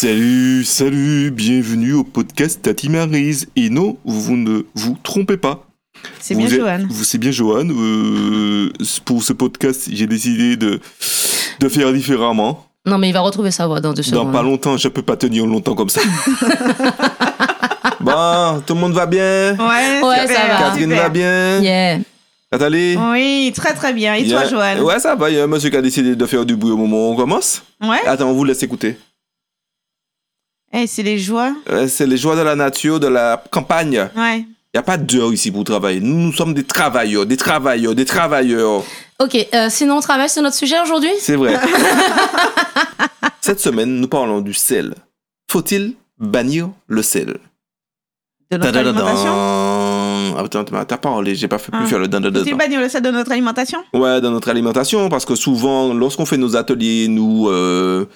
Salut, salut, bienvenue au podcast Tati Marise. Et non, vous ne vous trompez pas. C'est bien Johan. vous- C'est bien Johan. Euh, pour ce podcast, j'ai décidé de, de faire différemment. Non, mais il va retrouver sa voix dans deux Dans secondes. pas longtemps, je peux pas tenir longtemps comme ça. bon, tout le monde va bien? Ouais, Ouais, super, ça va. Catherine super. va bien? Yeah. Nathalie? Oui, très très bien. Et toi, Johan? Ouais, ça va. Il y a un monsieur qui a décidé de faire du bruit au moment où on commence. Ouais. Attends, on vous laisse écouter. Eh, c'est les joies. Euh, C'est les joies de la nature, de la campagne. Ouais. Il n'y a pas d'heure ici pour travailler. Nous, nous sommes des travailleurs, des travailleurs, des travailleurs. Ok, euh, sinon on travaille sur notre sujet aujourd'hui? C'est vrai. Cette semaine, nous parlons du sel. Faut-il bannir le sel? De notre alimentation? Ah, Attends, t'as- t'as parlé, j'ai pas fait plus Ah. faire le dan Faut-il bannir le sel de notre alimentation? Ouais, dans notre alimentation, parce que souvent, lorsqu'on fait nos ateliers, nous, euh,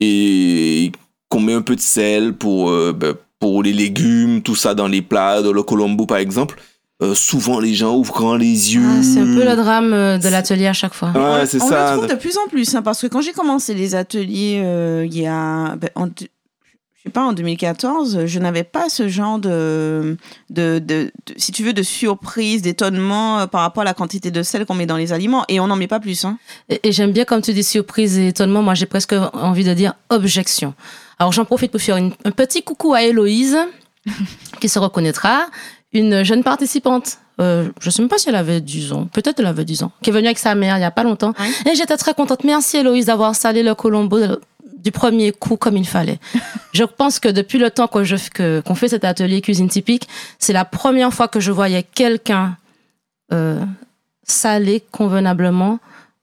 et qu'on met un peu de sel pour, euh, ben, pour les légumes, tout ça dans les plats, dans le colombo par exemple, euh, souvent les gens ouvrent grand les yeux. Ah, C'est un peu le drame euh, de l'atelier à chaque fois. Ouais, On- c'est on ça. le trouve de plus en plus, hein, parce que quand j'ai commencé les ateliers, euh, il y a, ben, en, je sais pas, en 2014, je n'avais pas ce genre de, de, de- de- si tu veux, de surprise, d'étonnement euh, par rapport à la quantité de sel qu'on met dans les aliments, et on n'en met pas plus. Hein. Et, et j'aime bien, comme tu dis, surprise et étonnement. Moi, j'ai presque envie de dire objection. Alors, j'en profite pour faire une- un petit coucou à Héloïse, qui se reconnaîtra, une jeune participante. Euh, je ne sais même pas si elle avait 10 ans, peut-être elle avait 10 ans, qui est venue avec sa mère il n'y a pas longtemps. Et j'étais très contente. Merci Héloïse d'avoir salé le colombo du premier coup comme il fallait. je pense que depuis le temps que je- que- qu'on fait cet atelier cuisine typique, c'est la première fois que je voyais quelqu'un euh, saler convenablement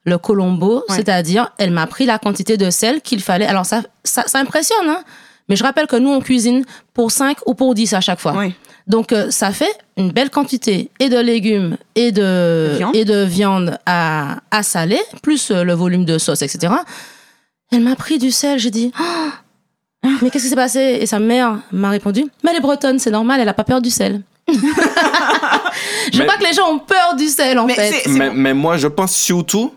le colombo, Ouais. c'est-à-dire elle m'a pris la quantité de sel qu'il fallait. Alors ça, ça, ça impressionne, hein mais je rappelle que nous, on cuisine pour 5 ou pour 10 à chaque fois. Donc, euh, ça fait une belle quantité et de légumes et de, De viande. et de viande à, à saler, plus euh, le volume de sauce, etc. Elle m'a pris du sel. J'ai dit, Ah, mais qu'est-ce qui s'est passé? Et sa mère m'a répondu, mais elle est bretonne, c'est normal, elle n'a pas peur du sel. je Mais- crois que les gens ont peur du sel, en Mais fait. Mais, mais moi, je pense surtout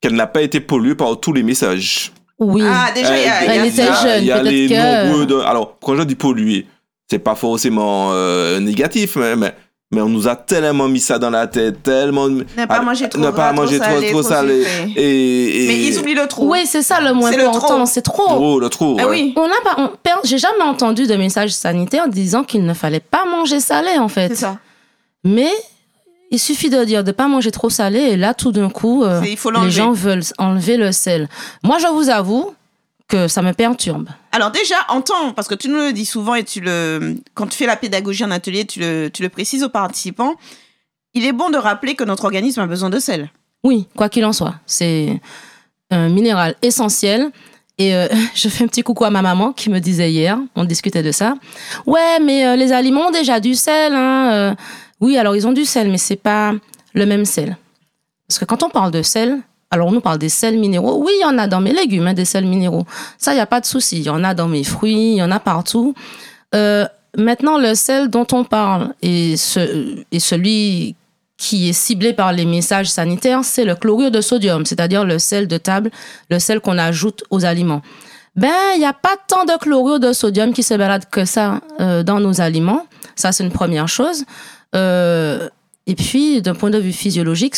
qu'elle n'a pas été polluée par tous les messages. Oui. Ah, déjà, il y a, il y a Elle était jeune, Il y a peut-être les que- nombreux de- Alors, quand je dis pollué, c'est pas forcément euh, négatif, mais, mais, on nous a tellement mis ça dans la tête, tellement. Ne pas manger trop ne pas manger trop trop, salé, trop trop. Et, et- Mais ils oublient le trou. Oui, c'est ça le moins important, trop. c'est trop. Trop, le trop. Ah ouais. oui, On n'a pas, on j'ai jamais entendu de message sanitaire disant qu'il ne fallait pas manger salé, en fait. c'est ça. Mais il suffit de dire de pas manger trop salé et là, tout d'un coup, euh, C'est- Il faut les gens veulent enlever le sel. Moi, je vous avoue que ça me perturbe. Alors déjà, entends, parce que tu nous le dis souvent et tu le, quand tu fais la pédagogie en atelier, tu le, tu le précises aux participants. Il est bon de rappeler que notre organisme a besoin de sel. Oui, quoi qu'il en soit, c'est un minéral essentiel. Et euh, je fais un petit coucou à ma maman qui me disait hier, on discutait de ça. Ouais, mais euh, les aliments ont déjà du sel. Hein, euh. Oui, alors ils ont du sel, mais c'est pas le même sel. Parce que quand on parle de sel, alors on nous parle des sels minéraux. Oui, il y en a dans mes légumes, hein, des sels minéraux. Ça, il n'y a pas de souci. Il y en a dans mes fruits, il y en a partout. Euh, maintenant, le sel dont on parle et, ce, et celui qui est ciblé par les messages sanitaires, c'est le chlorure de sodium, c'est-à-dire le sel de table, le sel qu'on ajoute aux aliments. Ben, il n'y a pas tant de chlorure de sodium qui se balade que ça euh, dans nos aliments. Ça, c'est une première chose. Euh, et puis, d'un point de vue physiologique,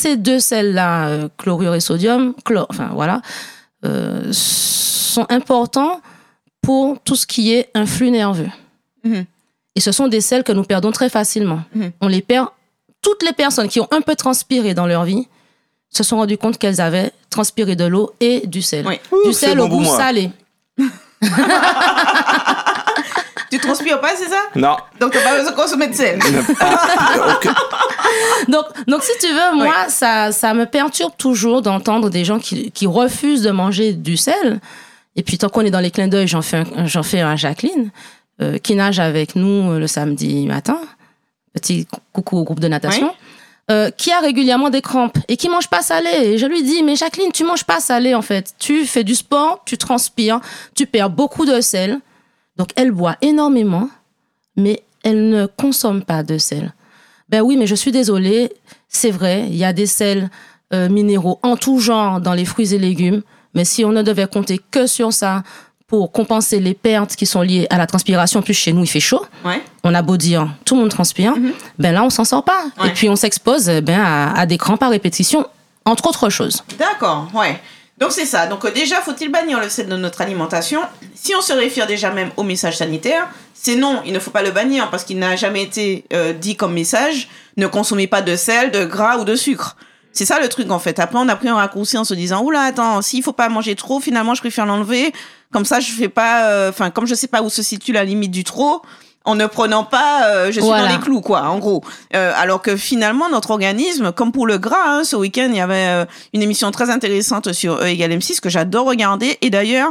ces deux sels-là, euh, chlorure et sodium, chlore, enfin voilà, euh, sont importants pour tout ce qui est influx nerveux. Mhm. Et ce sont des sels que nous perdons très facilement. Mhm. On les perd. Toutes les personnes qui ont un peu transpiré dans leur vie se sont rendues compte qu'elles avaient transpiré de l'eau et du sel. Oui. Du Ouh, sel bon au pour goût moi. salé. Tu transpires pas, c'est ça? Non. Donc t'as pas besoin de consommer de sel. Ok. Donc, donc, si tu veux, moi, ça, ça me perturbe toujours d'entendre des gens qui, qui refusent de manger du sel. Et puis, tant qu'on est dans les clins d'œil, j'en fais, un- j'en fais un à Jacqueline, euh, qui nage avec nous euh, le samedi matin. Petit coucou au groupe de natation. Oui. euh, qui a régulièrement des crampes et qui mange pas salé. Et je lui dis, mais Jacqueline, tu manges pas salé en fait. Tu fais du sport, tu transpires, tu perds beaucoup de sel. Donc elle boit énormément, mais elle ne consomme pas de sel. Ben oui, mais je suis désolée, c'est vrai, il y a des sels euh, minéraux en tout genre dans les fruits et légumes, mais si on ne devait compter que sur ça pour compenser les pertes qui sont liées à la transpiration. Plus, chez nous, il fait chaud. Ouais. On a beau dire, tout le monde transpire. Ben là, on s'en sort pas. Ouais. Et puis, on s'expose eh ben, à, à des crampes à répétition, entre autres choses. D'accord, ouais. Donc c'est ça. Donc euh, déjà, faut-il bannir le sel de notre alimentation? Si on se réfère déjà même au message sanitaire, c'est non, il ne faut pas le bannir parce qu'il n'a jamais été euh, dit comme message ne consommez pas de sel, de gras ou de sucre. C'est ça le truc en fait. Après, on a pris un raccourci en se disant oula, attends, s'il faut pas manger trop, finalement, je préfère l'enlever. Comme ça, je fais pas. euh, Enfin, comme je sais pas où se situe la limite du trop. En ne prenant pas, euh, je suis Voilà. dans les clous, quoi, en gros. Euh, alors que finalement, notre organisme, comme pour le gras, hein, ce week-end, il y avait euh, une émission très intéressante sur E égale M6 que j'adore regarder. Et d'ailleurs,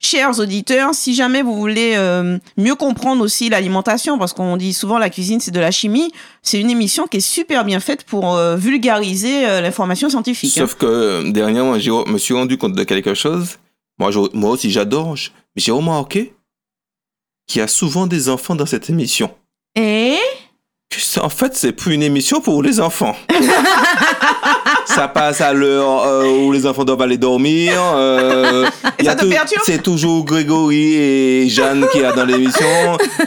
chers auditeurs, si jamais vous voulez euh, mieux comprendre aussi l'alimentation, parce qu'on dit souvent la cuisine c'est de la chimie, c'est une émission qui est super bien faite pour euh, vulgariser euh, l'information scientifique. hein. Sauf que dernièrement, je me suis rendu compte de quelque chose. Moi, je- moi aussi, j'adore. Mais j'ai remarqué qu'il y a souvent des enfants dans cette émission. Et? En fait, c'est plus une émission pour les enfants. Ça passe à l'heure euh, où les enfants doivent aller dormir. euh, C'est toujours Grégory et Jeanne qui est dans l'émission.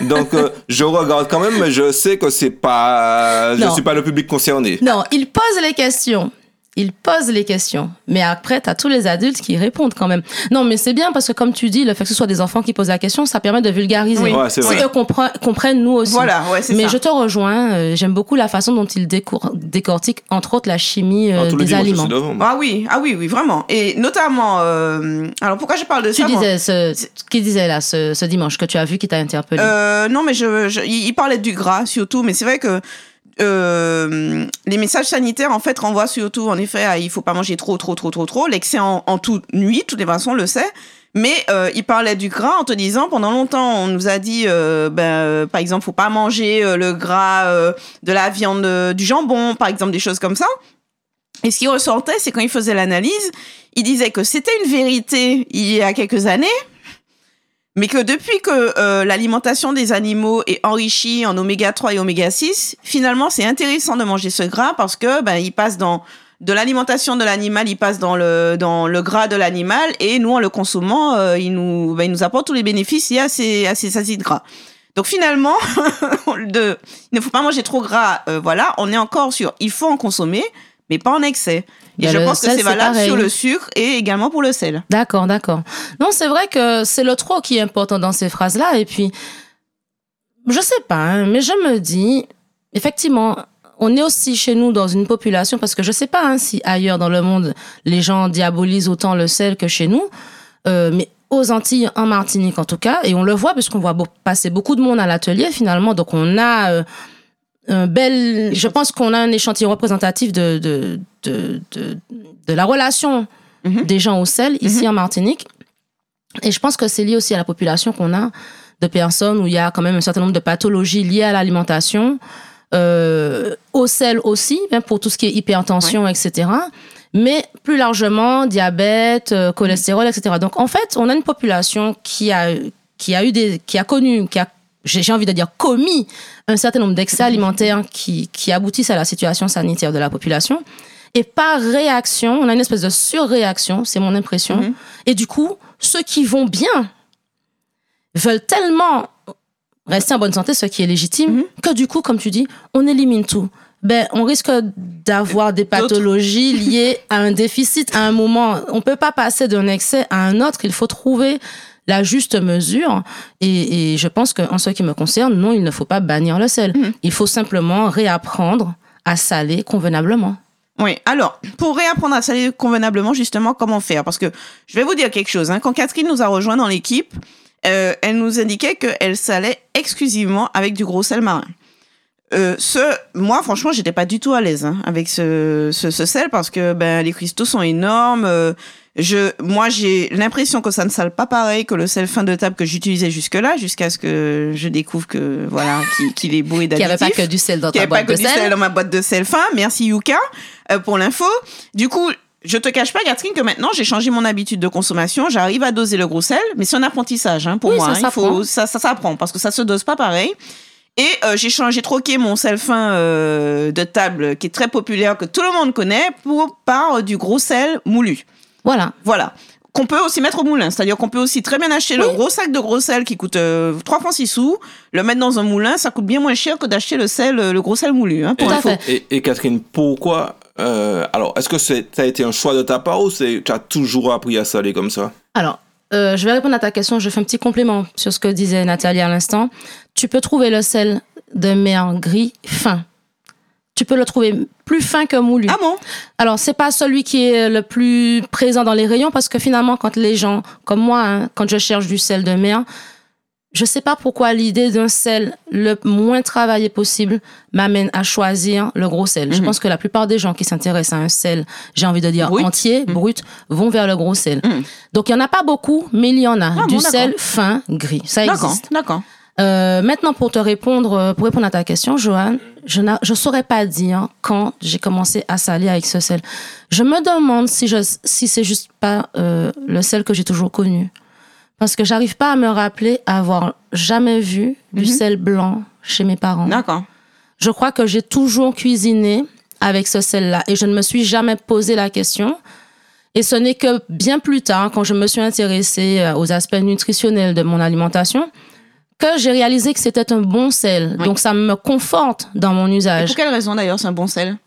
Donc, euh, je regarde quand même, mais je sais que c'est pas. Je Non. suis pas le public concerné. Non, il pose les questions. Il pose les questions. Mais après, tu as tous les adultes qui répondent quand même. Non, mais c'est bien parce que, comme tu dis, le fait que ce soit des enfants qui posent la question, ça permet de vulgariser. Oui. Ouais, c'est vrai. compre- comprennent nous aussi. voilà, ouais, c'est Mais ça. je te rejoins. euh, J'aime beaucoup la façon dont il décour- décortique, entre autres, la chimie euh, Ah, des aliments. Ah oui, ah oui, oui, vraiment. Et notamment, euh, alors pourquoi je parle de Tu ça disais, ce, qui disait là, ce, ce dimanche, que tu as vu qui t'a interpellé Euh, non, mais je, je- il parlait du gras surtout, mais c'est vrai que euh, les messages sanitaires en fait renvoient surtout en effet à il faut pas manger trop, trop, trop, trop, trop. L'excès en, toute nuit, toutes les façons, on le sait. Mais euh, il parlait du gras en te disant pendant longtemps on nous a dit euh, ben euh, par exemple faut pas manger euh, le gras de la viande du jambon par exemple des choses comme ça. Et ce qui ressortait c'est quand il faisait l'analyse, il disait que c'était une vérité il y a quelques années mais que depuis que euh, l'alimentation des animaux est enrichie en oméga 3 et oméga 6, finalement, c'est intéressant de manger ce gras parce que ben, il passe dans de l'alimentation de l'animal, il passe dans le dans le gras de l'animal et nous en le consommant, euh, il nous ben, il nous apporte tous les bénéfices liés à ces à ces acides gras. Donc finalement, de, il ne faut pas manger trop gras. euh, voilà, on est encore sur il faut en consommer, mais pas en excès. Et Ben, je pense que sel, c'est c'est valable pareil. sur le sucre et également pour le sel. D'accord, d'accord. Non, c'est vrai que c'est le trop qui est important dans ces phrases-là. Et puis, je sais pas, hein, mais je me dis, effectivement, on est aussi chez nous dans une population, parce que je sais pas hein, si ailleurs dans le monde, les gens diabolisent autant le sel que chez nous, euh, mais aux Antilles, en Martinique en tout cas, et on le voit puisqu'on voit passer beaucoup de monde à l'atelier finalement, donc on a euh, un bel, je pense qu'on a un échantillon représentatif de, de, de, de, de la relation Mhm. des gens au sel ici en Martinique. Et je pense que c'est lié aussi à la population qu'on a de personnes où il y a quand même un certain nombre de pathologies liées à l'alimentation, euh, au sel aussi, pour tout ce qui est hypertension, etc. Mais plus largement, diabète, euh, cholestérol, etc. Donc en fait, on a une population qui a, qui a eu des, qui a connu, qui a, j'ai envie de dire commis un certain nombre d'excès alimentaires qui, qui aboutissent à la situation sanitaire de la population. Et par réaction, on a une espèce de surréaction, c'est mon impression. Mhm. Et du coup, ceux qui vont bien veulent tellement rester en bonne santé, ce qui est légitime, Mhm. que du coup, comme tu dis, on élimine tout. Ben, on risque d'avoir des pathologies liées à un déficit à un moment. On peut pas passer d'un excès à un autre. Il faut trouver la juste mesure. Et, et je pense qu'en ce qui me concerne, non, il ne faut pas bannir le sel. Mhm. Il faut simplement réapprendre à saler convenablement. Oui, alors, pour réapprendre à saler convenablement, justement, comment faire? Parce que je vais vous dire quelque chose. hein. Quand Catherine nous a rejoint dans l'équipe, euh, elle nous indiquait qu'elle salait exclusivement avec du gros sel marin. Euh, ce, moi, franchement, j'étais pas du tout à l'aise hein, avec ce, ce, ce sel parce que ben, les cristaux sont énormes. euh, je, moi, j'ai l'impression que ça ne sale pas pareil que le sel fin de table que j'utilisais jusque-là, jusqu'à ce que je découvre que voilà qu'il est bourré Qu'il n'y avait pas que du sel dans qu'il n'y ta avait pas boîte que de du sel sel. dans ma boîte de sel fin. Merci Yuka euh, pour l'info. Du coup, je te cache pas, Catherine, que maintenant j'ai changé mon habitude de consommation. J'arrive à doser le gros sel, mais c'est un apprentissage hein, pour Oui, moi. ça hein. Il s'apprend. faut, ça, ça s'apprend parce que ça se dose pas pareil. Et euh, j'ai changé, j'ai troqué mon sel fin euh, de table qui est très populaire, que tout le monde connaît, pour par euh, du gros sel moulu. Voilà. Voilà. qu'on peut aussi mettre au moulin. C'est-à-dire qu'on peut aussi très bien acheter le gros sac de gros sel qui coûte euh, 3 francs 6 sous, le mettre dans un moulin, ça coûte bien moins cher que d'acheter le sel, euh, le gros sel moulu. Hein, pour à info. Et, et Catherine, pourquoi euh, Alors, est-ce que c'est- ça a été un choix de ta part ou c'est- tu as toujours appris à saler comme ça? Alors, euh, je vais répondre à ta question. Je fais un petit complément sur ce que disait Nathalie à l'instant. Tu peux trouver le sel de mer gris fin. Tu peux le trouver plus fin que moulu. Ah bon? Alors, c'est pas celui qui est le plus présent dans les rayons parce que finalement, quand les gens, comme moi, hein, quand je cherche du sel de mer, je sais pas pourquoi l'idée d'un sel le moins travaillé possible m'amène à choisir le gros sel. Je Mhm. pense que la plupart des gens qui s'intéressent à un sel, j'ai envie de dire Brut. entier, brut, vont vers le gros sel. Mhm. Donc, il y en a pas beaucoup, mais il y en a. Ah du bon, sel d'accord. fin, gris. Ça D'accord, existe. d'accord. Euh, maintenant, pour te répondre, pour répondre à ta question, Joanne, je ne saurais pas dire quand j'ai commencé à saler avec ce sel. Je me demande si, je, si c'est juste pas euh, le sel que j'ai toujours connu. Parce que j'arrive pas à me rappeler avoir jamais vu du Mhm. sel blanc chez mes parents. D'accord. Je crois que j'ai toujours cuisiné avec ce sel-là et je ne me suis jamais posé la question. Et ce n'est que bien plus tard, quand je me suis intéressée euh, aux aspects nutritionnels de mon alimentation, que j'ai réalisé que c'était un bon sel. Oui. Donc ça me conforte dans mon Et usage. pour quelle raison d'ailleurs c'est un bon sel?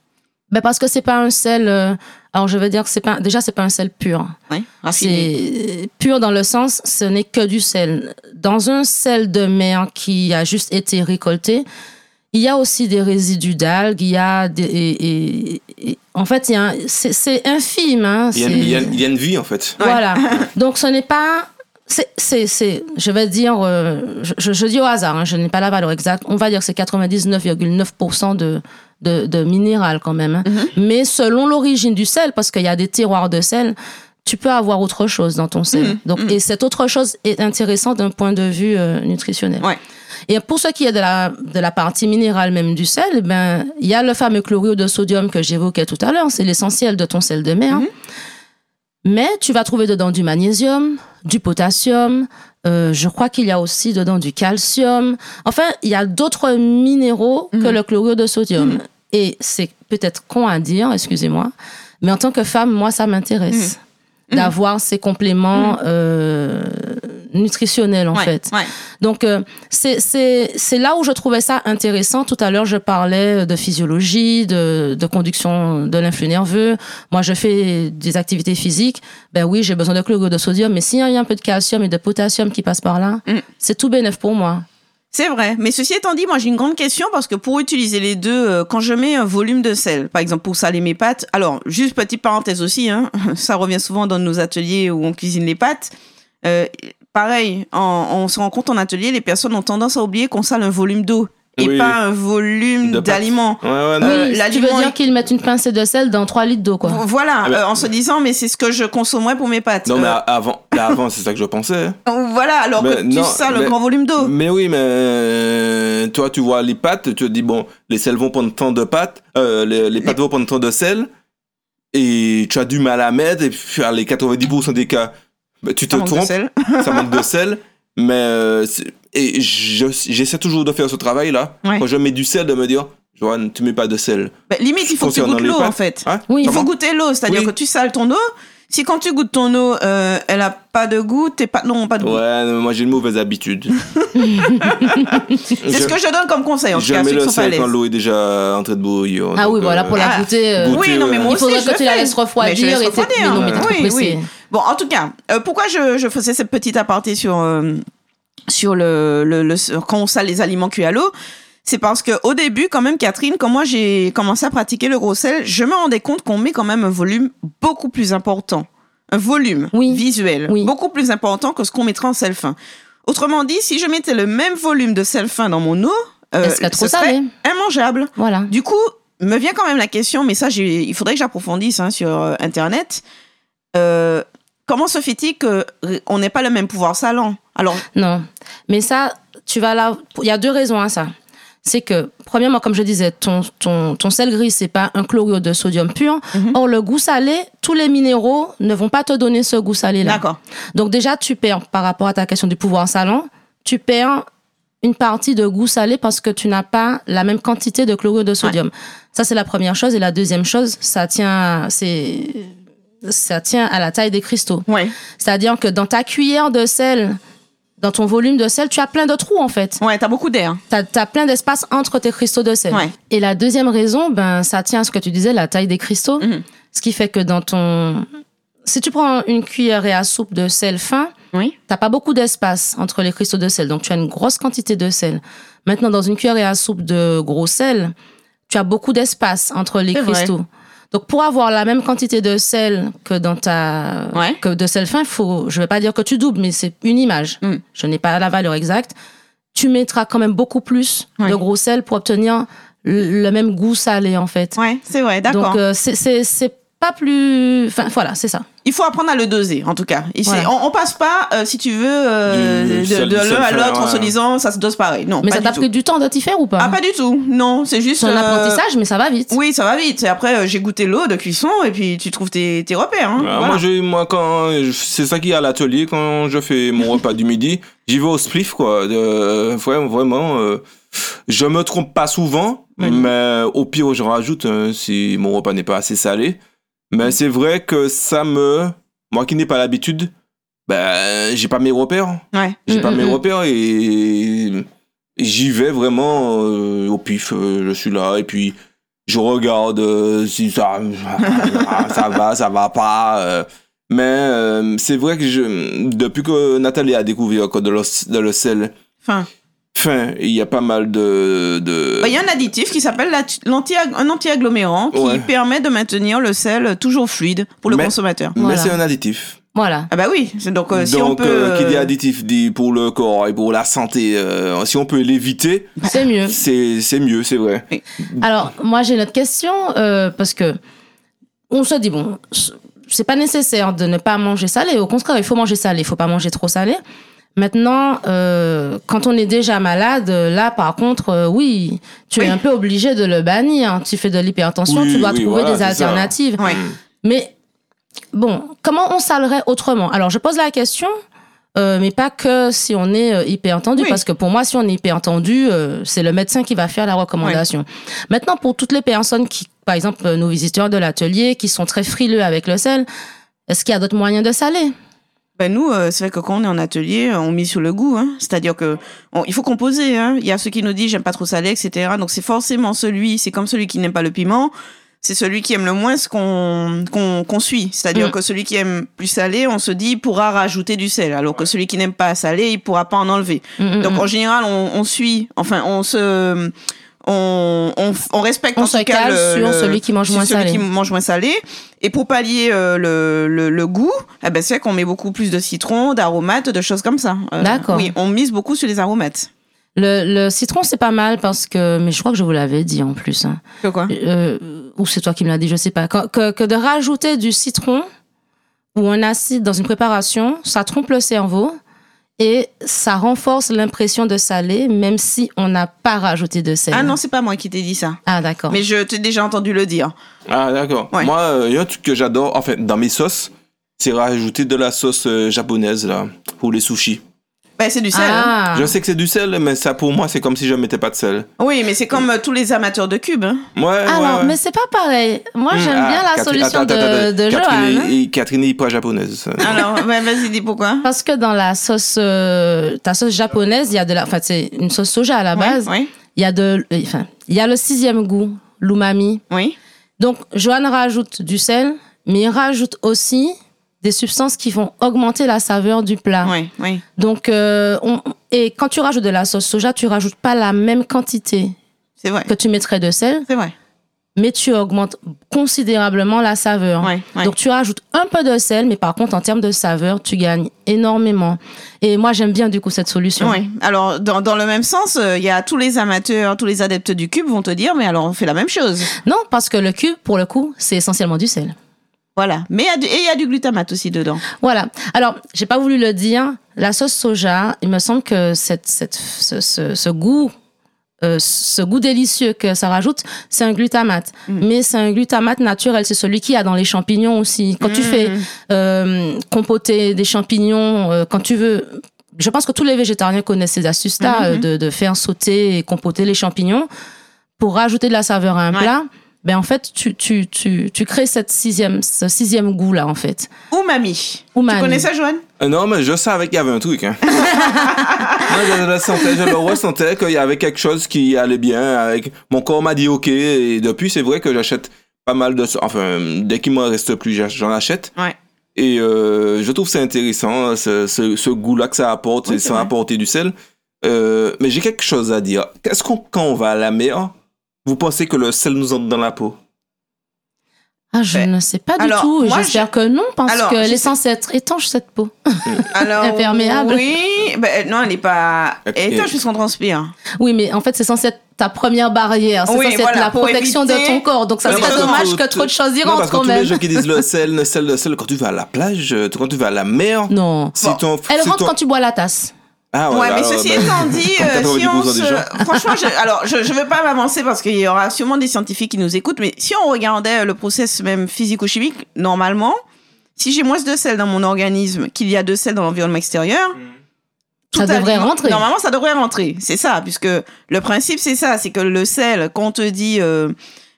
Ben parce que c'est pas un sel. euh, alors je veux dire que c'est pas déjà c'est pas un sel pur. Oui. C'est pur dans le sens, ce n'est que du sel. Dans un sel de mer qui a juste été récolté, il y a aussi des résidus d'algues, il y a des. et- et- et- en fait, il y a un- c'est infime. Hein, il y, a, c'est- il y a- il y a une vie en fait. Voilà. Donc ce n'est pas. C'est, c'est, c'est, je vais dire, euh, je, je- dis au hasard, hein, je n'ai pas la valeur exacte. On va dire que c'est 99,9% de, de, de minéral quand même. hein. Mais selon l'origine du sel, parce qu'il y a des terroirs de sel, tu peux avoir autre chose dans ton sel. Mhm. Donc, Et cette autre chose est intéressante d'un point de vue euh, nutritionnel. Ouais. Et pour ce qui est de la, de la partie minérale même du sel, ben, il y a le fameux chlorure de sodium que j'évoquais tout à l'heure. C'est l'essentiel de ton sel de mer. Mhm. Mais tu vas trouver dedans du magnésium, du potassium. euh, je crois qu'il y a aussi dedans du calcium. Enfin, il y a d'autres minéraux que Mhm. le chlorure de sodium. Et c'est peut-être con à dire, excusez-moi, mais en tant que femme, moi, ça m'intéresse Mhm. d'avoir ces compléments euh, nutritionnels, en Ouais, fait. ouais. Donc, euh, c'est- c'est c'est là où je trouvais ça intéressant. Tout à l'heure, je parlais de physiologie, de, de conduction de l'influx nerveux. Moi, je fais des activités physiques. Ben oui, j'ai besoin de chlorure de sodium, mais s'il y a un peu de calcium et de potassium qui passe par là, Mm. c'est tout bénef pour moi. C'est vrai, mais ceci étant dit, moi j'ai une grande question parce que pour utiliser les deux, euh, quand je mets un volume de sel, par exemple pour saler mes pâtes, alors juste petite parenthèse aussi, hein, ça revient souvent dans nos ateliers où on cuisine les pâtes. Euh, pareil, en- on se rend compte en atelier, les personnes ont tendance à oublier qu'on sale un volume d'eau et Oui. pas un volume d'aliments. Ouais. Euh, oui, tu veux dire est- qu'ils mettent une pincée de sel dans 3 litres d'eau, quoi. Voilà, Ah bah- euh, en se disant, mais c'est ce que je consommerais pour mes pâtes. Non, mais Euh, avant, là, avant c'est ça que je pensais. hein. voilà, alors Mais que tu non, sales un mais- grand volume d'eau. Mais oui, mais toi, tu vois les pâtes, tu te dis, bon, les sels vont prendre tant de pâtes, euh, les, les pâtes vont prendre tant de sel, et tu as du mal à mettre, et puis à les 90% des cas, bah, tu te Ça trompes, ça manque de sel, mais euh, et je- j'essaie toujours de faire ce travail-là. Ouais. Quand je mets du sel, de me dire, Joanne, tu mets pas de sel. Bah, limite, il faut que tu Concernant goûtes l'eau en fait. Hein Oui, Il faut goûter l'eau, c'est-à-dire Oui. que tu sales ton eau. Si quand tu goûtes ton eau, euh, elle a pas de goût, tes pâtes n'auront pas de goût. Ouais, moi j'ai une mauvaise habitude. C'est ce que je donne comme conseil en tout Je cas à mets ceux qui le sont pas à sel quand l'eau est déjà en train de bouillir. Ah donc, oui, voilà, pour euh, la Ah, goûter. euh, goûter, Oui, non, mais euh, moi il faudrait je que tu la laisses refroidir Mais je laisse et mais non, mais Oui, pressé. oui. Bon, en tout cas, euh, pourquoi je, je faisais cette petite aparté sur, euh, sur le, le, le- sur quand on sale les aliments cuits à l'eau? C'est parce que au début, quand même, Catherine, quand moi j'ai commencé à pratiquer le gros sel, je me rendais compte qu'on met quand même un volume beaucoup plus important. Un volume Oui. visuel Oui. beaucoup plus important que ce qu'on mettrait en sel fin. Autrement dit, si je mettais le même volume de sel fin dans mon eau, euh, trop ce serait salé immangeable. Voilà. Du coup, me vient quand même la question, mais ça, il faudrait que j'approfondisse hein, sur euh, Internet. Euh, comment se fait-il qu'on n'ait pas le même pouvoir salant? Alors, Non. Mais ça, tu vas là. Il y a deux raisons à ça. C'est que, premièrement, comme je disais, ton, ton, ton sel gris, c'est pas un chlorure de sodium pur. Mhm. Or, le goût salé, tous les minéraux ne vont pas te donner ce goût salé-là. d'accord. Donc, déjà, tu perds, par rapport à ta question du pouvoir salant, tu perds une partie de goût salé parce que tu n'as pas la même quantité de chlorure de sodium. Ça, c'est la première chose. Et la deuxième chose, ça tient, à- c'est ça tient à la taille des cristaux. Ouais. C'est-à-dire que dans ta cuillère de sel, dans ton volume de sel, tu as plein de trous en fait. Ouais, t'as beaucoup d'air. Tu as, plein d'espace entre tes cristaux de sel. Ouais. Et la deuxième raison, ben, ça tient à ce que tu disais, la taille des cristaux. Mhm. Ce qui fait que dans ton... Si tu prends une cuillère à soupe de sel fin, Oui. T'as pas beaucoup d'espace entre les cristaux de sel, donc tu as une grosse quantité de sel. Maintenant, dans une cuillère à soupe de gros sel, tu as beaucoup d'espace entre les vrai. Donc, pour avoir la même quantité de sel que dans ta Ouais. que de sel fin, faut, je vais pas dire que tu doubles, mais c'est une image. Mm. Je n'ai pas la valeur exacte. Tu mettras quand même beaucoup plus Ouais. de gros sel pour obtenir le le même goût salé en fait. Ouais, c'est vrai, d'accord. Donc, euh, c'est pas plus. Enfin, voilà, c'est ça. Il faut apprendre à le doser, en tout cas. Et c'est- Voilà. on, on passe pas, euh, si tu veux, euh, Du de, l'un à l'autre en se disant ça se dose pareil. Non, Mais pas ça t'a pris du temps de t'y faire ou pas Ah, pas du tout. Non, c'est juste. C'est un euh, apprentissage, mais ça va vite. Oui, ça va vite. Et après, j'ai goûté l'eau de cuisson et puis tu trouves tes, tes repères. Hein. Voilà. Moi, je, moi, quand c'est ça qui est à l'atelier quand je fais mon repas du midi, j'y vais au spliff quoi. Vraiment, vraiment, euh, je me trompe pas souvent, Ouais. mais au pire je rajoute euh, si mon repas n'est pas assez salé. Mais c'est vrai que ça me, moi qui n'ai pas l'habitude, ben j'ai pas mes repères, Ouais. j'ai Mm, pas mm, mes mm. repères et j'y vais vraiment euh, au pif. euh, je suis là et puis je regarde euh, si ça, ça va, ça va pas. mais c'est vrai que je, depuis que Nathalie a découvert que de le, de le sel Enfin, fin, il y a pas mal de. de... bah, il y a un additif qui s'appelle un anti-agglomérant qui Ouais. permet de maintenir le sel toujours fluide pour le Mais- consommateur. mais Voilà. c'est un additif. Voilà. Ah bah oui, c'est donc euh, si Donc, on peut. euh, qui dit euh, additif dit pour le corps et pour la santé, euh, si on peut l'éviter, C'est mieux. c'est c'est mieux, c'est vrai. Alors, moi, j'ai une autre question, euh, parce que on se dit, bon, c'est pas nécessaire de ne pas manger salé. Au contraire, il faut manger salé. Il faut pas manger trop salé. Maintenant, euh, quand on est déjà malade, là, par contre, euh, oui, tu Oui. es un peu obligé de le bannir. Tu fais de l'hypertension, Oui, tu dois oui, trouver voilà, des alternatives. Ouais. Mais bon, comment on salerait autrement? Alors, je pose la question, euh, mais pas que si on est euh, hyper entendu, Oui. parce que pour moi, si on est hyper entendu, euh, c'est le médecin qui va faire la recommandation. Maintenant, pour toutes les personnes qui, par exemple, euh, nos visiteurs de l'atelier, qui sont très frileux avec le sel, est-ce qu'il y a d'autres moyens de saler? Ben nous, euh, c'est vrai que quand on est en atelier, on mise sur le goût. Hein. C'est-à-dire que on- il faut composer. Hein. Il y a ceux qui nous disent j'aime pas trop salé, etc. Donc c'est forcément celui, c'est comme celui qui n'aime pas le piment. C'est celui qui aime le moins ce qu'on qu'on qu'on suit. C'est-à-dire Mm. que celui qui aime plus salé, on se dit il pourra rajouter du sel. Alors que celui qui n'aime pas salé, il pourra pas en enlever. Mm, mm, Donc en général, on, on suit, enfin on se, on, on, on respecte On en se tout cas le- sur le- celui qui mange moins celui salé. qui mange moins salé. Et pour pallier euh, le, le, le goût, eh ben c'est vrai qu'on met beaucoup plus de citron, d'aromates, de choses comme ça. Euh, D'accord. Oui, on mise beaucoup sur les aromates. Le, le citron, c'est pas mal parce que, mais je crois que je vous l'avais dit en plus. hein. Que quoi? Euh, ou c'est toi qui me l'as dit, je sais pas. Que, que, que de rajouter du citron ou un acide dans une préparation, ça trompe le cerveau et ça renforce l'impression de salé, même si on n'a pas rajouté de sel. Ah non, c'est pas moi qui t'ai dit ça. Ah d'accord. Mais je t'ai déjà entendu le dire. Ah, d'accord. Ouais. Moi, euh, il y a un truc que j'adore, en fait, dans mes sauces, c'est rajouter de la sauce euh, japonaise, là, pour les sushis. Ben, c'est du sel. hein. Ah. Je sais que c'est du sel, mais ça, pour moi, c'est comme si je mettais pas de sel. Oui, mais c'est comme euh, tous les amateurs de cubes. hein. Ouais, ouais, Alors, ouais. mais c'est pas pareil. Moi, Hmm, j'aime ah, bien la Catherine- solution attends, de, attends, de Catherine Johan. hein. est- Catherine n'est pas japonaise. Alors, ben, vas-y, dis pourquoi. Parce que dans la sauce, euh, ta sauce japonaise, il y a de la, enfin, c'est une sauce soja à la base. Oui, Il y a de, euh, enfin, il y a le sixième goût, l'umami. oui. Donc, Joanne rajoute du sel, mais il rajoute aussi des substances qui vont augmenter la saveur du plat. Oui, oui. Donc, euh, on- et quand tu rajoutes de la sauce soja, tu rajoutes pas la même quantité vrai. que tu mettrais de sel, C'est vrai. mais tu augmentes considérablement la saveur. Ouais, ouais. Donc, tu rajoutes un peu de sel, mais par contre, en termes de saveur, tu gagnes énormément. Et moi, j'aime bien, du coup, cette solution. Oui. Alors, dans, dans le même sens, euh, il y a tous les amateurs, tous les adeptes du cube vont te dire, mais alors on fait la même chose. Non, parce que le cube, pour le coup, c'est essentiellement du sel. Voilà. Mais il y a du- glutamate aussi dedans. Voilà. Alors, j'ai pas voulu le dire. La sauce soja, il me semble que cette, cette, ce, ce- ce goût, euh, ce goût délicieux que ça rajoute, c'est un glutamate. Mais c'est un glutamate naturel. C'est celui qu'il y a dans les champignons aussi. Quand tu fais euh, compoter des champignons, euh, quand tu veux. Je pense que tous les végétariens connaissent ces astuces-là, euh, de, de faire sauter et compoter les champignons pour rajouter de la saveur à un Ouais. plat. Ben en fait, tu, tu, tu, tu crées cette sixième, ce sixième goût-là, en fait. Umami. Umami. Tu connais ça, Joanne? Euh, Non, mais je savais qu'il y avait un truc. Hein. Moi, je le sentais, je le ressentais qu'il y avait quelque chose qui allait bien. Avec... Mon corps m'a dit OK. Et depuis, c'est vrai que j'achète pas mal de... Enfin, dès qu'il m'en reste plus, j'en achète. Ouais. Et euh, je trouve c'est intéressant, ce, ce, ce goût-là que ça apporte, Oui, sans apporter du sel. Euh, mais j'ai quelque chose à dire. Qu'est-ce qu'on, quand on va à la mer, vous pensez que le sel nous entre dans la peau? Ah, je Ben, ne sais pas du alors, tout. J'espère que non, parce Alors, qu'elle je est sais- censée être étanche, cette peau. Alors, Imperméable. Oui. Ben, non, elle n'est pas. Et- Elle est et- étanche puisqu'on transpire? Oui, mais en fait, c'est censé être ta première barrière. C'est Oui, censé voilà, être la protection éviter- de ton corps. Donc, ça serait que dommage que trop de choses y rentrent que quand tous même. les gens qui disent le sel, le sel, le sel, quand tu vas à la plage, euh, quand tu vas à la mer, Non. si Bon. ton... Elle si rentre ton- quand tu bois la tasse. Ah Ouais, mais alors, ceci ben, étant dit, euh, si on 90% se... franchement, je, alors je je veux pas m'avancer parce qu'il y aura sûrement des scientifiques qui nous écoutent, mais si on regardait le process même physico-chimique, normalement, si j'ai moins de sel dans mon organisme qu'il y a de sel dans l'environnement extérieur, tout Ça devrait aliment- rentrer. Normalement, ça devrait rentrer. C'est ça, puisque le principe c'est ça, c'est que le sel, quand on te dit euh,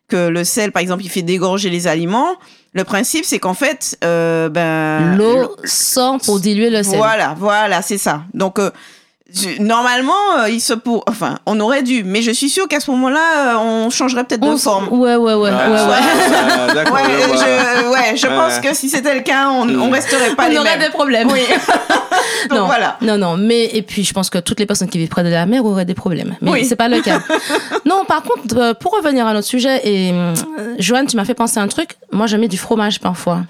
que le sel, par exemple, il fait dégorger les aliments, le principe c'est qu'en fait, euh, ben L'eau sort pour diluer le sel. voilà, voilà, c'est ça. Donc, euh, normalement, euh, il se pour... Enfin, on aurait dû, mais je suis sûre qu'à ce moment-là, euh, on changerait peut-être de forme. Ouais, ouais, ouais. Ah, ouais, ouais. ah, d'accord, Ouais, je vois. je, ouais, je Ouais. pense que si c'était le cas, on, on resterait pas On les aurait mêmes. des problèmes. Oui. Donc non, voilà. non, non, mais et puis je pense que toutes les personnes qui vivent près de la mer auraient des problèmes. Mais Oui. c'est pas le cas. non, par contre, euh, pour revenir à notre sujet, et euh, Joanne, tu m'as fait penser à un truc. Moi, je mets du fromage parfois.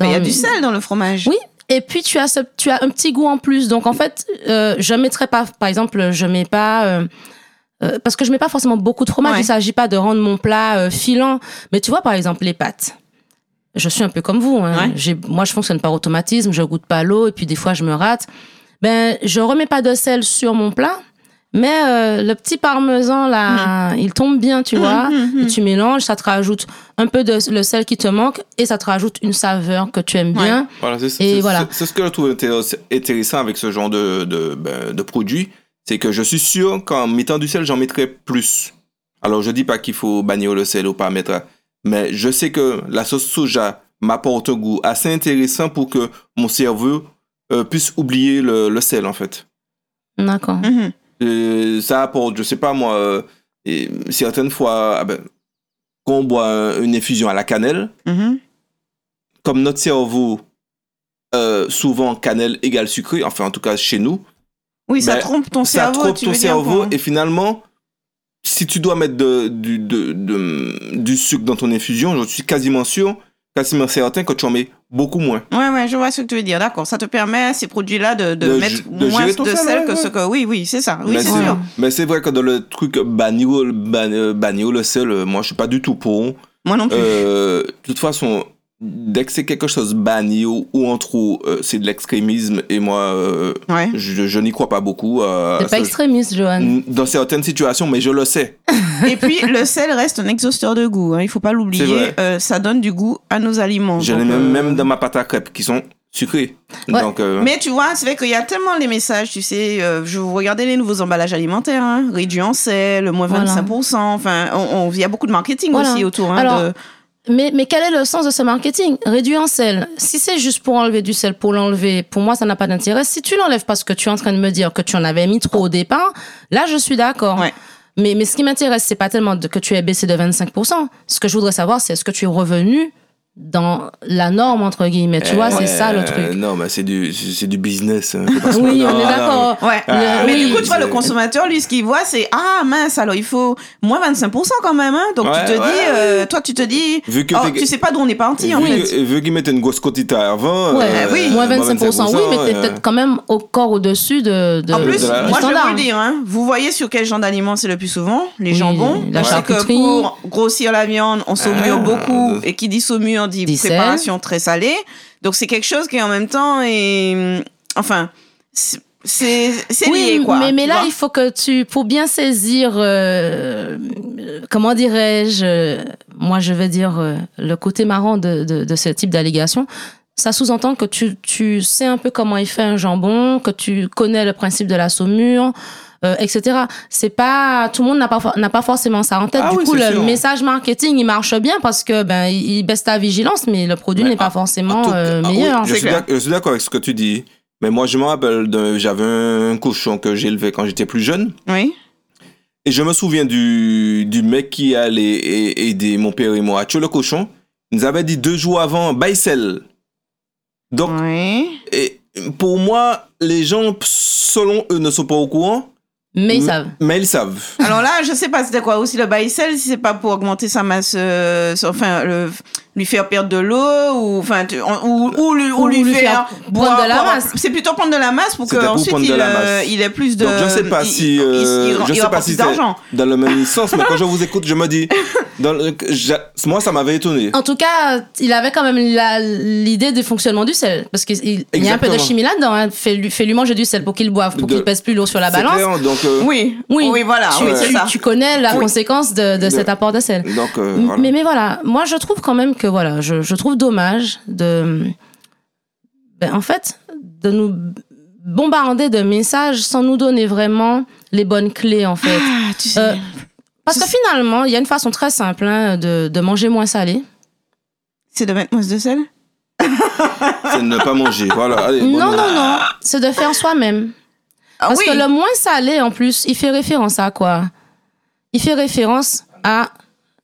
Mais il y a du sel dans le fromage. Oui. Et puis tu as ce, tu as un petit goût en plus. Donc en fait, euh, je mettrais pas, par exemple, je mets pas. euh, euh, parce que je mets pas forcément beaucoup de fromage. Ouais. Il s'agit pas de rendre mon plat euh, filant. Mais tu vois, par exemple, les pâtes. Je suis un peu comme vous. Hein. Ouais. J'ai- Moi, je fonctionne par automatisme. Je goûte pas l'eau et puis des fois, je me rate. Ben, je remets pas de sel sur mon plat. Mais euh, le petit parmesan là, il tombe bien, tu vois. Mhm, mhm. Et tu mélanges, ça te rajoute un peu de le sel qui te manque et ça te rajoute une saveur que tu aimes Ouais. bien. Voilà, c'est, Et c'est- voilà. c'est- c'est ce que je trouve intéress- intéressant avec ce genre de, de, ben, de produit. C'est que je suis sûr qu'en mettant du sel, j'en mettrai plus. Alors, je dis pas qu'il faut bannir le sel ou pas mettre. Mais je sais que la sauce soja m'apporte un goût assez intéressant pour que mon cerveau euh, puisse oublier le, le sel, en fait. D'accord. Euh, ça apporte, je sais pas moi, euh, et certaines fois, ah ben, quand on boit un- une infusion à la cannelle, Mhm. comme notre cerveau, euh, souvent cannelle égale sucré, enfin en tout cas chez nous, Oui, ça Ben, trompe ton ça cerveau. trompe tu ton cerveau et finalement, si tu dois mettre de, du, de- de- du sucre dans ton infusion, je suis quasiment sûr, quasiment certain que tu en mets beaucoup moins. Ouais, ouais, je vois ce que tu veux dire. D'accord. Ça te permet, ces produits-là, de, de De mettre de moins de sel, ouais, que ouais. ce que. Oui, oui, c'est ça. Oui, mais c'est c'est sûr. mais c'est vrai que dans le truc bannir, ban- le sel, euh, moi je suis pas du tout pour. Moi non plus. Euh, de toute façon, dès que c'est quelque chose banni ou, ou en trop, euh, c'est de l'extrémisme et moi, euh, ouais. je, je n'y crois pas beaucoup. euh, T'es à pas extrémiste, Johan. dans certaines situations, mais je le sais. Et puis, le sel reste un exhausteur de goût. Hein, il faut pas C'est l'oublier. Euh, ça donne du goût à nos aliments. J'en ai Donc, même, euh, même dans ma pâte à crêpes qui sont sucrées. Ouais. Donc, euh, Mais tu vois, c'est vrai qu'il y a tellement les messages, tu sais, euh, je vous regardez les nouveaux emballages alimentaires, hein, réduit en sel, moins Voilà. 25%, enfin, on- on- il y a beaucoup de marketing Voilà. aussi autour. hein, Alors, de- Mais, mais quel est le sens de ce marketing? Réduire en sel. Si c'est juste pour enlever du sel, pour l'enlever, pour moi, ça n'a pas d'intérêt. Si tu l'enlèves parce que tu es en train de me dire que tu en avais mis trop au départ, là, je suis d'accord. Ouais. Mais, mais ce qui m'intéresse, c'est pas tellement que tu aies baissé de 25%. Ce que je voudrais savoir, c'est est-ce que tu es revenu dans la norme, entre guillemets. Tu vois, c'est ça le euh, truc. Non, mais c'est du, c'est du business. hein. Oui, non, on est non, d'accord. Ouais. Ah, mais oui, du coup, tu vois, le consommateur, lui, ce qu'il voit, c'est Ah mince, alors il faut moins 25% quand même. Hein? Donc Ouais, tu te ouais, dis, euh, toi, tu te dis, Vu que oh, tu sais pas d'où on est parti en fait. que- vu qu'ils mettaient une grosse quantité avant. Ouais, euh, oui. Moins 25%, oui, mais t'es euh, peut-être quand même encore au-dessus de, de, En plus, de la- moi je vais vous le dire, hein, vous voyez sur quel genre d'aliments c'est le plus souvent? Les Oui, jambons. la charcuterie. pour grossir la viande, on saumure Ah. beaucoup. Et qui dit saumure dit Dit préparation très salée. Donc c'est quelque chose qui en même temps est. Enfin, c'est oui, lié quoi. mais, là, il faut que tu, pour bien saisir, euh, euh, comment dirais-je, euh, moi je vais dire euh, le côté marrant de, de, de ce type d'allégation, ça sous-entend que tu, tu sais un peu comment il fait un jambon, que tu connais le principe de la saumure, euh, etc. C'est pas tout le monde n'a pas for- n'a pas forcément ça en tête. Ah du oui, coup, le sûr. message marketing il marche bien parce que ben il baisse ta vigilance, mais le produit n'est pas en- forcément tout cas, euh, ah oui, meilleur. je, suis je d'accord avec ce que tu dis. Mais moi, je me rappelle, j'avais un cochon que j'élevais quand j'étais plus jeune. Oui. Et je me souviens du, du mec qui allait aider mon père et moi à tuer le cochon. Il nous avait dit deux jours avant, Baïsel. Donc, Oui. et pour moi, les gens, selon eux, ne sont pas au courant, Mais ils savent. mais ils savent. Alors là, je sais pas c'était quoi aussi le buy sell, si c'est pas pour augmenter sa masse, euh, enfin le- lui faire perdre de l'eau ou enfin tu- ou, ou lui, ou Ou lui lui faire, faire boire- prendre de la boire- masse. C'est plutôt prendre de la masse pour il, de la euh, il ait plus de. Donc, je sais pas il- si, il- euh, il- il- je il sais pas si plus c'est d'argent. dans le même sens, mais quand je vous écoute, je me dis, dans le- j'a- moi, ça m'avait étonné. En tout cas, il avait quand même l'idée du fonctionnement du sel. Parce qu'il il y a un peu de chimie là-dedans. Hein. Fais-lui manger du sel pour qu'il boive, pour qu'il pèse plus lourd sur la balance. clair, donc, euh, Oui. Oui, Oui, voilà. tu, oui, tu- c'est ça. tu connais la Oui. conséquence de, de cet apport de sel. donc euh, voilà. Mais, mais voilà, moi je trouve quand même que voilà, je, je trouve dommage de. ben, en fait, de nous bombarder de messages sans nous donner vraiment les bonnes clés en fait. Ah, tu sais. Euh, Parce que finalement, il y a une façon très simple hein, de, de manger moins salé. C'est de mettre moins de sel? C'est de ne pas manger. Voilà, allez, bonne Non, nuit. non, non, c'est de faire soi-même. Ah Parce oui. que le moins salé, en plus, il fait référence à quoi? Il fait référence à.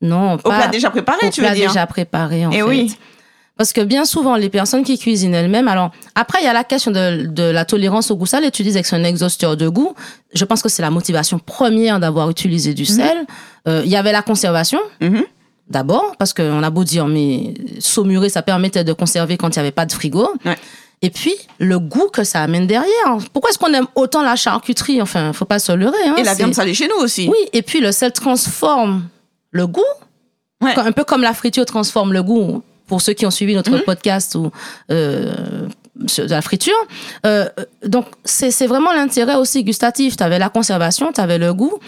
Non, Au pas plat déjà préparé, au tu veux plat dire. déjà préparé, en Eh fait. oui. Parce que bien souvent, les personnes qui cuisinent elles-mêmes, alors après, il y a la question de, de la tolérance au goût salé. Tu disais que c'est un exhausteur de goût. Je pense que c'est la motivation première d'avoir utilisé du sel. Euh, Il y avait la conservation. Mhm. D'abord, parce qu'on a beau dire, mais saumurer, ça permettait de conserver quand il n'y avait pas de frigo. Ouais. Et puis, le goût que ça amène derrière. Pourquoi est-ce qu'on aime autant la charcuterie? Enfin, faut pas se leurrer. hein, Et la viande salée chez nous aussi. Oui, et puis le sel transforme le goût. Ouais. Un peu comme la friture transforme le goût. Pour ceux qui ont suivi notre podcast ou euh, de la friture. Euh, donc, c'est vraiment l'intérêt aussi gustatif. Tu avais la conservation, tu avais le goût.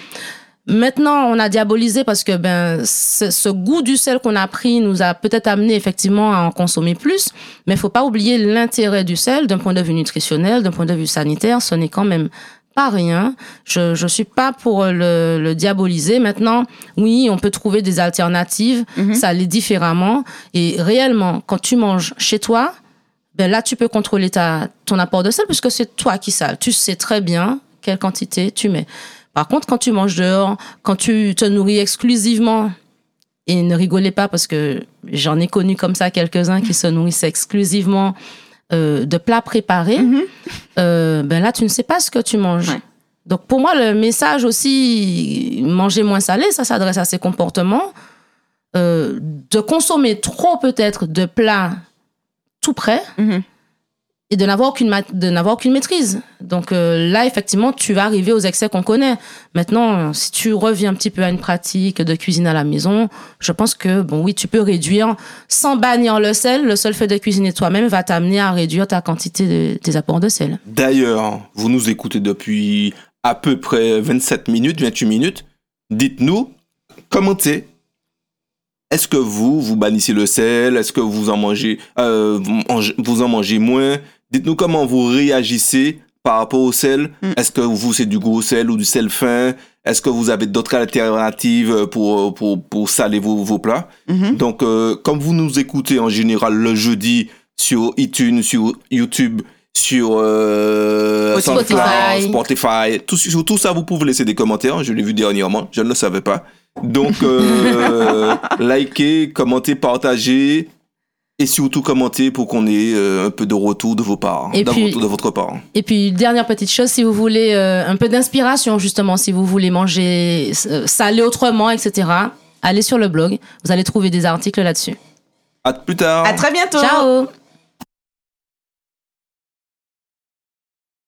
Maintenant, on a diabolisé parce que ben, ce, ce goût du sel qu'on a pris nous a peut-être amené effectivement à en consommer plus. Mais il faut pas oublier l'intérêt du sel d'un point de vue nutritionnel, d'un point de vue sanitaire. Ce n'est quand même pas rien. Je je suis pas pour le, le diaboliser. Maintenant, oui, on peut trouver des alternatives. Mhm. Ça l'est différemment. Et réellement, quand tu manges chez toi, ben là, tu peux contrôler ta, ton apport de sel puisque c'est toi qui sale. Tu sais très bien quelle quantité tu mets. Par contre, quand tu manges dehors, quand tu te nourris exclusivement, et ne rigolez pas parce que j'en ai connu comme ça quelques-uns qui se nourrissent exclusivement euh, de plats préparés, Mhm. euh, ben là, tu ne sais pas ce que tu manges. Ouais. Donc, pour moi, le message aussi, manger moins salé, ça s'adresse à ces comportements. Euh, de consommer trop peut-être de plats tout prêts Mhm. Et de n'avoir aucune, de n'avoir aucune maîtrise. Donc euh, là, effectivement, tu vas arriver aux excès qu'on connaît. Maintenant, si tu reviens un petit peu à une pratique de cuisine à la maison, je pense que, bon, oui, tu peux réduire sans bannir le sel. Le seul fait de cuisiner toi-même va t'amener à réduire ta quantité de, des apports de sel. D'ailleurs, vous nous écoutez depuis à peu près 27 minutes, 28 minutes. Dites-nous, commentez. Est-ce que vous, vous bannissez le sel? Est-ce que vous en mangez, euh, vous en mangez moins? Dites-nous comment vous réagissez par rapport au sel. Mm. Est-ce que vous, c'est du gros sel ou du sel fin? Est-ce que vous avez d'autres alternatives pour, pour, pour saler vos, vos plats? Mhm. donc, euh, comme vous nous écoutez en général le jeudi sur iTunes, sur YouTube, sur euh, Spotify. SoundCloud, Spotify, tout, sur tout ça, vous pouvez laisser des commentaires. Je l'ai vu dernièrement, je ne le savais pas. Donc, euh, likez, commentez, partagez. Et surtout commentez pour qu'on ait euh, un peu de retour de vos parts, Et de, puis- votre, de votre part. Et puis, dernière petite chose, si vous voulez euh, un peu d'inspiration, justement, si vous voulez manger euh, salé autrement, etc., allez sur le blog. Vous allez trouver des articles là-dessus. À plus tard. À très bientôt. Ciao